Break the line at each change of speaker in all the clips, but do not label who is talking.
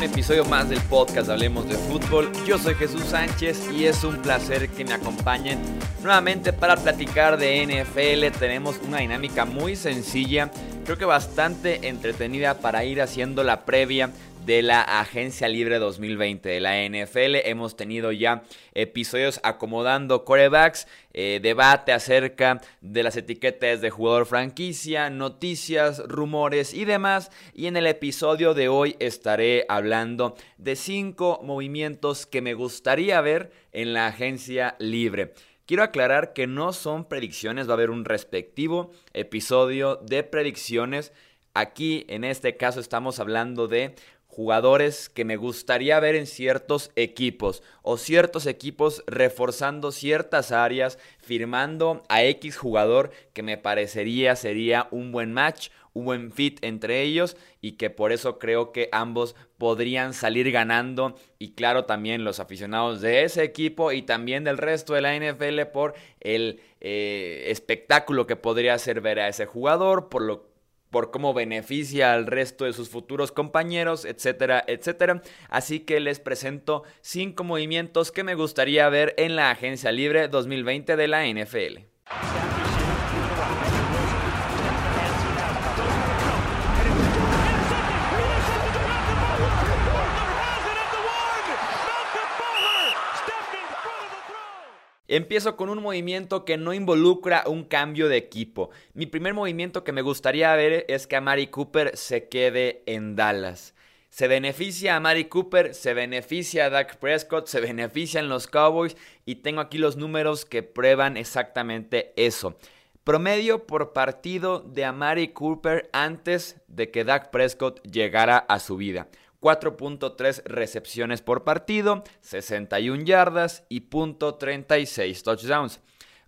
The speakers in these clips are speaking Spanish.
un episodio más del podcast Hablemos de Fútbol. Yo soy Jesús Sánchez y es un placer que me acompañen nuevamente para platicar de NFL. Tenemos una dinámica muy sencilla, creo que bastante entretenida para ir haciendo la previa de la Agencia Libre 2020 de la NFL. Hemos tenido ya episodios acomodando corebacks, eh, debate acerca de las etiquetas de jugador franquicia, noticias, rumores y demás. Y en el episodio de hoy estaré hablando de cinco movimientos que me gustaría ver en la Agencia Libre. Quiero aclarar que no son predicciones, va a haber un respectivo episodio de predicciones. Aquí en este caso estamos hablando de jugadores que me gustaría ver en ciertos equipos o ciertos equipos reforzando ciertas áreas, firmando a X jugador que me parecería sería un buen match, un buen fit entre ellos y que por eso creo que ambos podrían salir ganando y claro también los aficionados de ese equipo y también del resto de la NFL por el eh, espectáculo que podría ser ver a ese jugador, por lo por cómo beneficia al resto de sus futuros compañeros, etcétera, etcétera. Así que les presento cinco movimientos que me gustaría ver en la Agencia Libre 2020 de la NFL. Empiezo con un movimiento que no involucra un cambio de equipo. Mi primer movimiento que me gustaría ver es que Amari Cooper se quede en Dallas. Se beneficia a Mari Cooper, se beneficia a Dak Prescott, se benefician los Cowboys y tengo aquí los números que prueban exactamente eso. Promedio por partido de Amari Cooper antes de que Dak Prescott llegara a su vida. 4.3 recepciones por partido, 61 yardas y .36 touchdowns.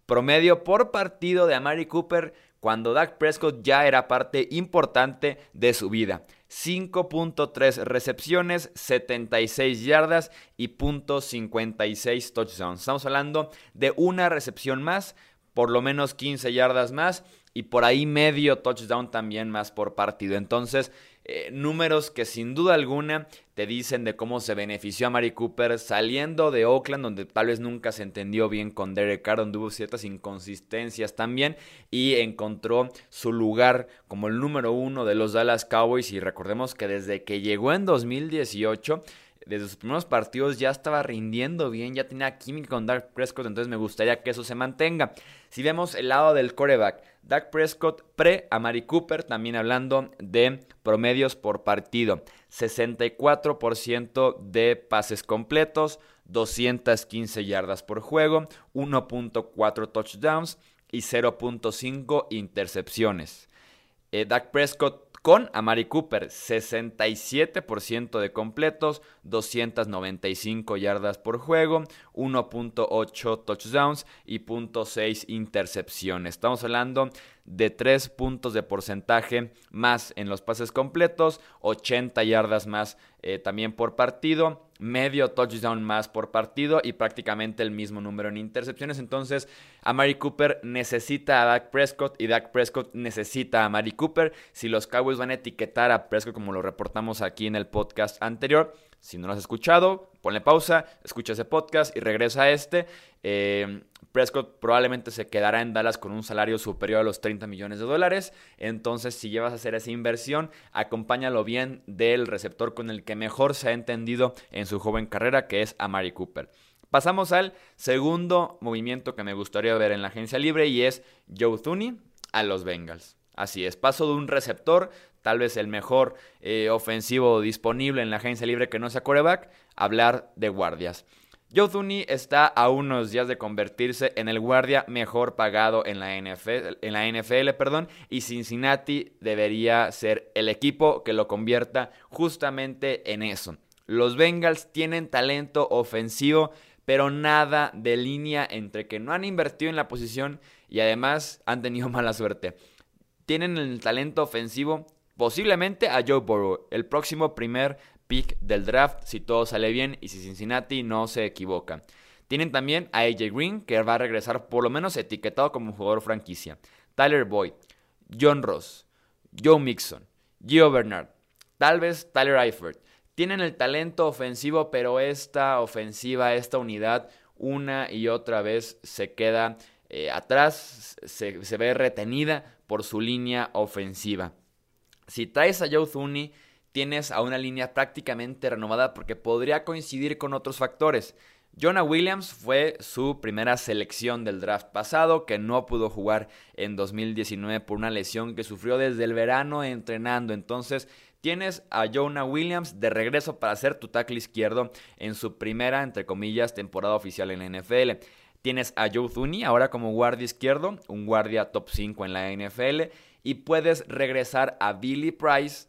Promedio por partido de Amari Cooper cuando Dak Prescott ya era parte importante de su vida. 5.3 recepciones, 76 yardas y .56 touchdowns. Estamos hablando de una recepción más, por lo menos 15 yardas más y por ahí medio touchdown también más por partido. Entonces, eh, números que sin duda alguna te dicen de cómo se benefició a Mari Cooper saliendo de Oakland, donde tal vez nunca se entendió bien con Derek Carr, donde hubo ciertas inconsistencias también, y encontró su lugar como el número uno de los Dallas Cowboys. Y recordemos que desde que llegó en 2018, desde sus primeros partidos ya estaba rindiendo bien, ya tenía química con Dak Prescott, entonces me gustaría que eso se mantenga. Si vemos el lado del coreback, Dak Prescott pre a Mari Cooper, también hablando de promedios por partido. 64% de pases completos, 215 yardas por juego, 1.4 touchdowns y 0.5 intercepciones. Eh, Dak Prescott con Amari Cooper, 67% de completos, 295 yardas por juego, 1.8 touchdowns y 0.6 intercepciones. Estamos hablando de 3 puntos de porcentaje más en los pases completos, 80 yardas más eh, también por partido, medio touchdown más por partido y prácticamente el mismo número en intercepciones. Entonces, Amari Cooper necesita a Dak Prescott y Dak Prescott necesita a Amari Cooper. Si los Cowboys van a etiquetar a Prescott como lo reportamos aquí en el podcast anterior, si no lo has escuchado, ponle pausa, escucha ese podcast y regresa a este. Eh, Prescott probablemente se quedará en Dallas con un salario superior a los 30 millones de dólares. Entonces, si llevas a hacer esa inversión, acompáñalo bien del receptor con el que mejor se ha entendido en su joven carrera, que es Amari Cooper. Pasamos al segundo movimiento que me gustaría ver en la agencia libre y es Joe Thuney a los Bengals. Así es, paso de un receptor, tal vez el mejor eh, ofensivo disponible en la agencia libre que no sea coreback, hablar de guardias. Joe está a unos días de convertirse en el guardia mejor pagado en la NFL, en la NFL perdón, y Cincinnati debería ser el equipo que lo convierta justamente en eso. Los Bengals tienen talento ofensivo, pero nada de línea entre que no han invertido en la posición y además han tenido mala suerte. Tienen el talento ofensivo posiblemente a Joe Burrow, el próximo primer pick del draft si todo sale bien y si Cincinnati no se equivoca. Tienen también a AJ Green, que va a regresar por lo menos etiquetado como jugador franquicia. Tyler Boyd, John Ross, Joe Mixon, Gio Bernard, tal vez Tyler Eifert, tienen el talento ofensivo, pero esta ofensiva, esta unidad, una y otra vez se queda eh, atrás, se, se, ve retenida por su línea ofensiva. Si traes a Joe Thuney, tienes a una línea prácticamente renovada porque podría coincidir con otros factores. Jonah Williams fue su primera selección del draft pasado, que no pudo jugar en 2019 por una lesión que sufrió desde el verano entrenando. Entonces, tienes a Jonah Williams de regreso para ser tu tackle izquierdo en su primera, entre comillas, temporada oficial en la NFL. Tienes a Joe Thuney ahora como guardia izquierdo, un guardia top 5 en la NFL. Y puedes regresar a Billy Price,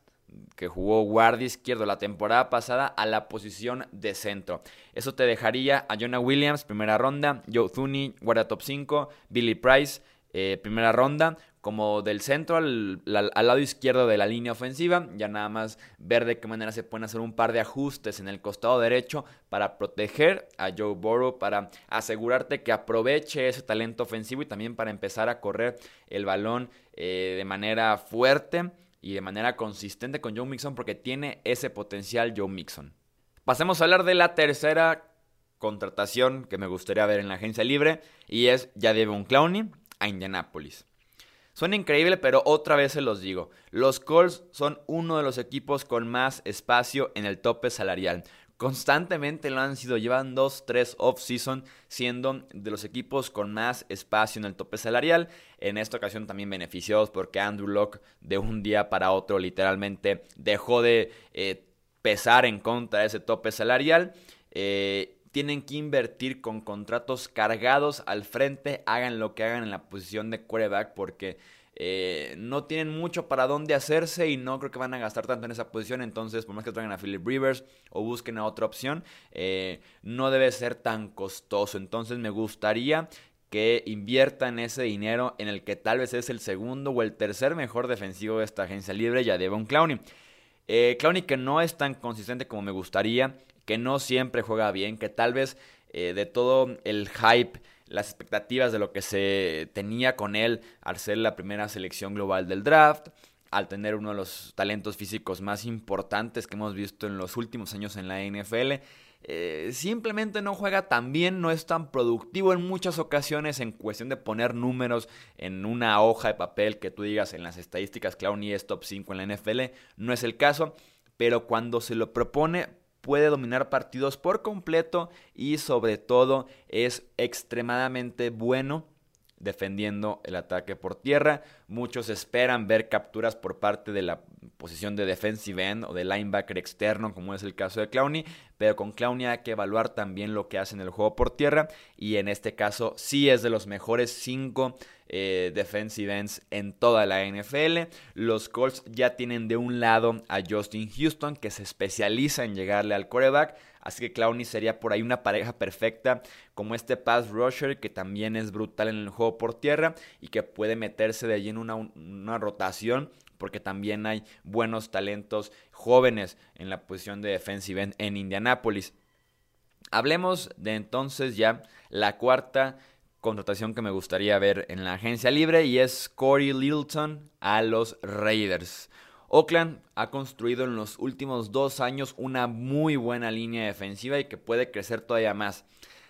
que jugó guardia izquierdo la temporada pasada, a la posición de centro. Eso te dejaría a Jonah Williams, primera ronda, Joe Thuney, guardia top 5, Billy Price, eh, primera ronda, como del centro al, lado izquierdo de la línea ofensiva. Ya nada más ver de qué manera se pueden hacer un par de ajustes en el costado derecho para proteger a Joe Burrow, para asegurarte que aproveche ese talento ofensivo y también para empezar a correr el balón eh, de manera fuerte y de manera consistente con Joe Mixon porque tiene ese potencial Joe Mixon. Pasemos a hablar de la tercera contratación que me gustaría ver en la agencia libre y es Jadevon Clowney a Indianapolis. Suena increíble, pero otra vez se los digo. Los Colts son uno de los equipos con más espacio en el tope salarial. Constantemente lo han sido, llevan dos, tres off-season siendo de los equipos con más espacio en el tope salarial. En esta ocasión también beneficiados porque Andrew Locke de un día para otro literalmente dejó de eh, pesar en contra de ese tope salarial. Eh, tienen que invertir con contratos cargados al frente, hagan lo que hagan en la posición de quarterback porque eh, no tienen mucho para dónde hacerse y no creo que van a gastar tanto en esa posición. Entonces, por más que traigan a Philip Rivers o busquen a otra opción, eh, no debe ser tan costoso. Entonces, me gustaría que inviertan ese dinero en el que tal vez es el segundo o el tercer mejor defensivo de esta agencia libre, ya Devon Clowney. Eh, Clowney que no es tan consistente como me gustaría, que no siempre juega bien, que tal vez eh, de todo el hype las expectativas de lo que se tenía con él al ser la primera selección global del draft, al tener uno de los talentos físicos más importantes que hemos visto en los últimos años en la NFL. Eh, simplemente no juega tan bien, no es tan productivo en muchas ocasiones en cuestión de poner números en una hoja de papel que tú digas en las estadísticas Clowney es top 5 en la NFL, no es el caso, pero cuando se lo propone puede dominar partidos por completo y sobre todo es extremadamente bueno defendiendo el ataque por tierra. Muchos esperan ver capturas por parte de la posición de defensive end o de linebacker externo, como es el caso de Clowney, pero con Clowney hay que evaluar también lo que hace en el juego por tierra y en este caso sí es de los mejores 5 eh, defensive ends en toda la NFL. Los Colts ya tienen de un lado a Justin Houston que se especializa en llegarle al quarterback Así que Clowney sería por ahí una pareja perfecta como este pass rusher que también es brutal en el juego por tierra y que puede meterse de allí en una, rotación porque también hay buenos talentos jóvenes en la posición de defensive end en Indianapolis. Hablemos de entonces ya la cuarta contratación que me gustaría ver en la agencia libre y es Corey Littleton a los Raiders. Oakland ha construido en los últimos dos años una muy buena línea defensiva y que puede crecer todavía más.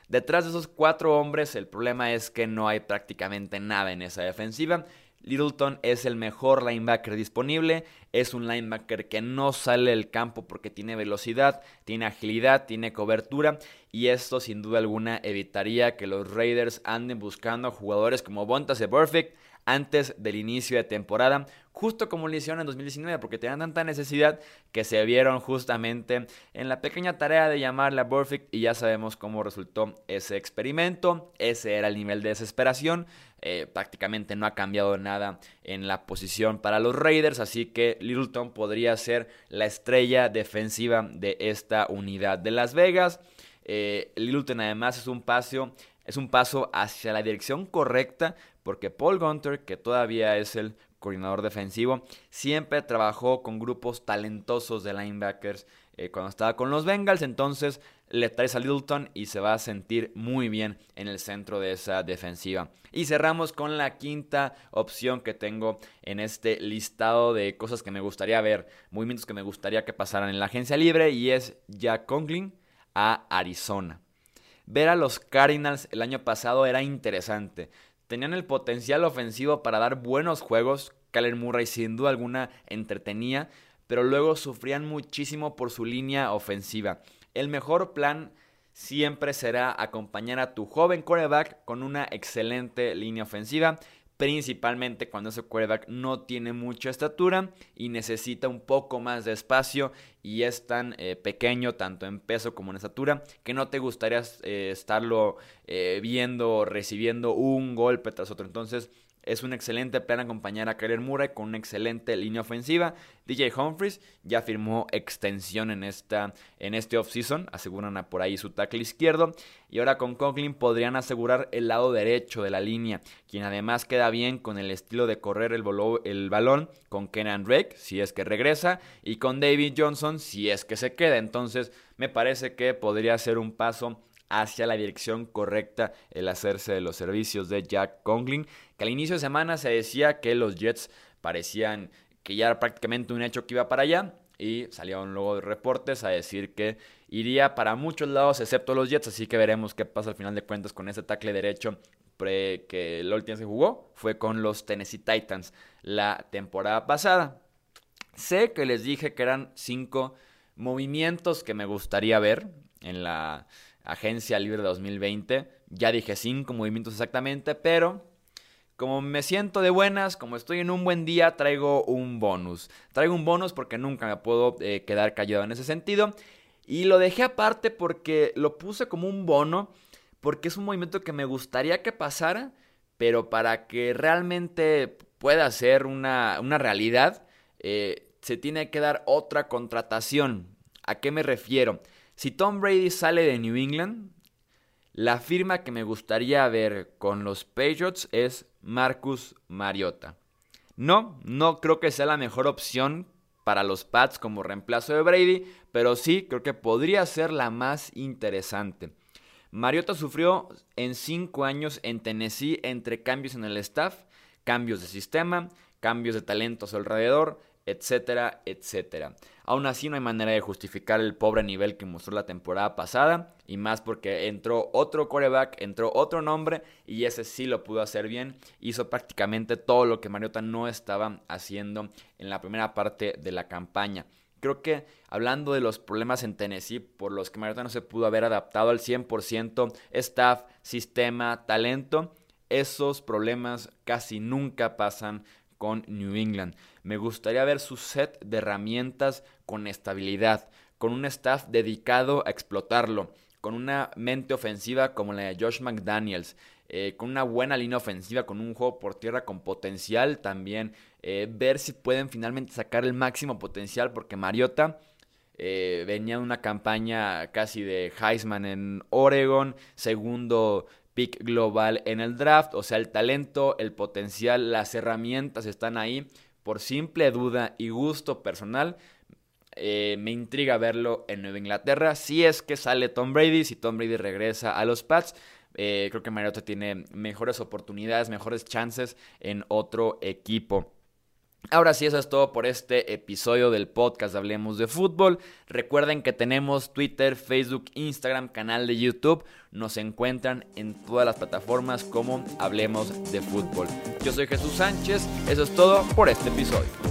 Detrás de esos cuatro hombres el problema es que no hay prácticamente nada en esa defensiva. Littleton es el mejor linebacker disponible, es un linebacker que no sale del campo porque tiene velocidad, tiene agilidad, tiene cobertura y esto sin duda alguna evitaría que los Raiders anden buscando jugadores como Bontas de Perfect, antes del inicio de temporada, justo como lo hicieron en 2019, porque tenían tanta necesidad que se vieron justamente en la pequeña tarea de llamarle a Burfict y ya sabemos cómo resultó ese experimento, ese era el nivel de desesperación, eh, prácticamente no ha cambiado nada en la posición para los Raiders, así que Littleton podría ser la estrella defensiva de esta unidad de Las Vegas. Eh, Littleton además es un paso es un paso hacia la dirección correcta porque Paul Gunter, que todavía es el coordinador defensivo, siempre trabajó con grupos talentosos de linebackers eh, cuando estaba con los Bengals, entonces le traes a Littleton y se va a sentir muy bien en el centro de esa defensiva. Y cerramos con la quinta opción que tengo en este listado de cosas que me gustaría ver, movimientos que me gustaría que pasaran en la agencia libre y es Jack Conklin a Arizona. Ver a los Cardinals el año pasado era interesante. Tenían el potencial ofensivo para dar buenos juegos. Kyler Murray sin duda alguna entretenía, pero luego sufrían muchísimo por su línea ofensiva. El mejor plan siempre será acompañar a tu joven quarterback con una excelente línea ofensiva, principalmente cuando ese quarterback no tiene mucha estatura y necesita un poco más de espacio y es tan eh, pequeño tanto en peso como en estatura que no te gustaría eh, estarlo eh, viendo recibiendo un golpe tras otro. Entonces es un excelente plan acompañar a Kyler Murray con una excelente línea ofensiva. DJ Humphries ya firmó extensión en, esta, en este offseason, aseguran por ahí su tackle izquierdo. Y ahora con Conklin podrían asegurar el lado derecho de la línea, quien además queda bien con el estilo de correr el, el balón con Kenan Drake, si es que regresa, y con David Johnson, si es que se queda. Entonces me parece que podría ser un paso hacia la dirección correcta el hacerse de los servicios de Jack Conklin, que al inicio de semana se decía que los Jets parecían que ya era prácticamente un hecho que iba para allá y salieron luego reportes a decir que iría para muchos lados excepto los Jets, así que veremos qué pasa al final de cuentas con ese tackle derecho que la que jugó fue con los Tennessee Titans la temporada pasada. Sé que les dije que eran cinco movimientos que me gustaría ver en la Agencia Libre 2020. Ya dije cinco movimientos exactamente, pero como me siento de buenas, como estoy en un buen día, traigo un bonus. Traigo un bonus porque nunca me puedo eh, quedar callado en ese sentido. Y lo dejé aparte porque lo puse como un bono, porque es un movimiento que me gustaría que pasara, pero para que realmente pueda ser una, realidad, eh, se tiene que dar otra contratación. ¿A qué me refiero? Si Tom Brady sale de New England, la firma que me gustaría ver con los Patriots es Marcus Mariota. No, no creo que sea la mejor opción para los Pats como reemplazo de Brady, pero sí creo que podría ser la más interesante. Mariota sufrió en cinco años en Tennessee entre cambios en el staff, cambios de sistema, cambios de talento a su alrededor, etcétera, etcétera. Aún así no hay manera de justificar el pobre nivel que mostró la temporada pasada y más porque entró otro coreback, entró otro nombre y ese sí lo pudo hacer bien. Hizo prácticamente todo lo que Mariota no estaba haciendo en la primera parte de la campaña. Creo que hablando de los problemas en Tennessee por los que Mariota no se pudo haber adaptado al 100%, staff, sistema, talento, esos problemas casi nunca pasan con New England. Me gustaría ver su set de herramientas con estabilidad, con un staff dedicado a explotarlo, con una mente ofensiva como la de Josh McDaniels, eh, con una buena línea ofensiva, con un juego por tierra con potencial también, eh, ver si pueden finalmente sacar el máximo potencial, porque Mariota eh, venía de una campaña casi de Heisman en Oregon, segundo pick global en el draft. O sea, el talento, el potencial, las herramientas están ahí. Por simple duda y gusto personal, eh, me intriga verlo en Nueva Inglaterra. Si es que sale Tom Brady, si Tom Brady regresa a los Pats, eh, creo que Mariota tiene mejores oportunidades, mejores chances en otro equipo. Ahora sí, eso es todo por este episodio del podcast Hablemos de Fútbol. Recuerden que tenemos Twitter, Facebook, Instagram, canal de YouTube. Nos encuentran en todas las plataformas como Hablemos de Fútbol. Yo soy Jesús Sánchez. Eso es todo por este episodio.